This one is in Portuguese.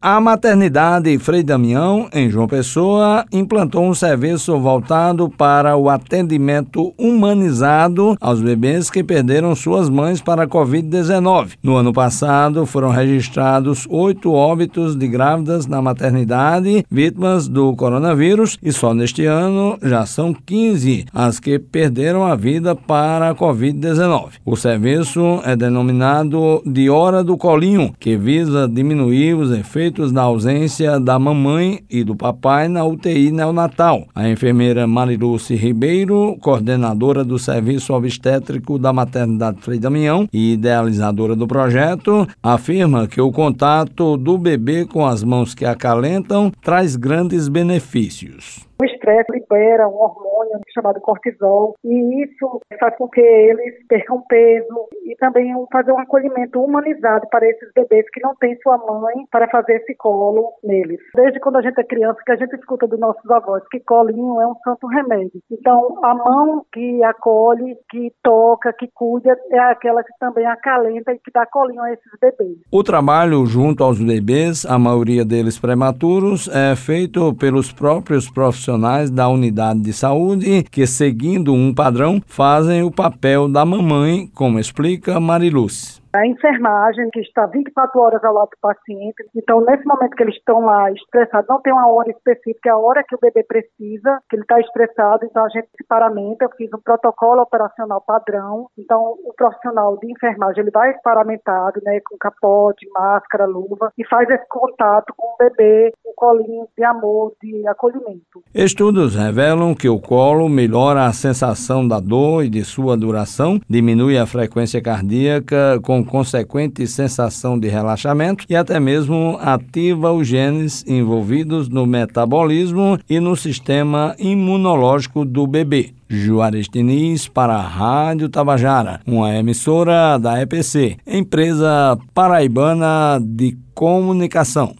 A maternidade Frei Damião, em João Pessoa, implantou um serviço voltado para o atendimento humanizado aos bebês que perderam suas mães para a Covid-19. No ano passado, foram registrados oito óbitos de grávidas na maternidade vítimas do coronavírus e só neste ano já são 15 as que perderam a vida para a Covid-19. O serviço é denominado de Hora do Colinho, que visa diminuir os efeitos efeitos da ausência da mamãe e do papai na UTI neonatal. A enfermeira Mariluce Ribeiro, coordenadora do Serviço Obstétrico da Maternidade Frei Damião e idealizadora do projeto, afirma que o contato do bebê com as mãos que acalentam traz grandes benefícios. O estresse libera um hormônio chamado cortisol e isso faz com que eles percam peso e também fazer um acolhimento humanizado para esses bebês que não têm sua mãe para fazer esse colo neles. Desde quando a gente é criança que a gente escuta dos nossos avós que colinho é um santo remédio. Então a mão que acolhe, que toca, que cuida é aquela que também acalenta e que dá colinho a esses bebês. O trabalho junto aos bebês, a maioria deles prematuros, é feito pelos próprios profissionais profissionais da unidade de saúde que, seguindo um padrão, fazem o papel da mamãe, como explica Mariluce a enfermagem, que está 24 horas ao lado do paciente. Então, nesse momento que eles estão lá estressados, não tem uma hora específica, é a hora que o bebê precisa, que ele está estressado, então a gente se paramenta, eu fiz um protocolo operacional padrão. Então, o profissional de enfermagem, ele vai paramentado, né, com capote, máscara, luva, e faz esse contato com o bebê, colinho de amor, de acolhimento. Estudos revelam que o colo melhora a sensação da dor e de sua duração, diminui a frequência cardíaca com consequente sensação de relaxamento e até mesmo ativa os genes envolvidos no metabolismo e no sistema imunológico do bebê. Juarez Diniz para a Rádio Tabajara, uma emissora da EPC, empresa paraibana de comunicação.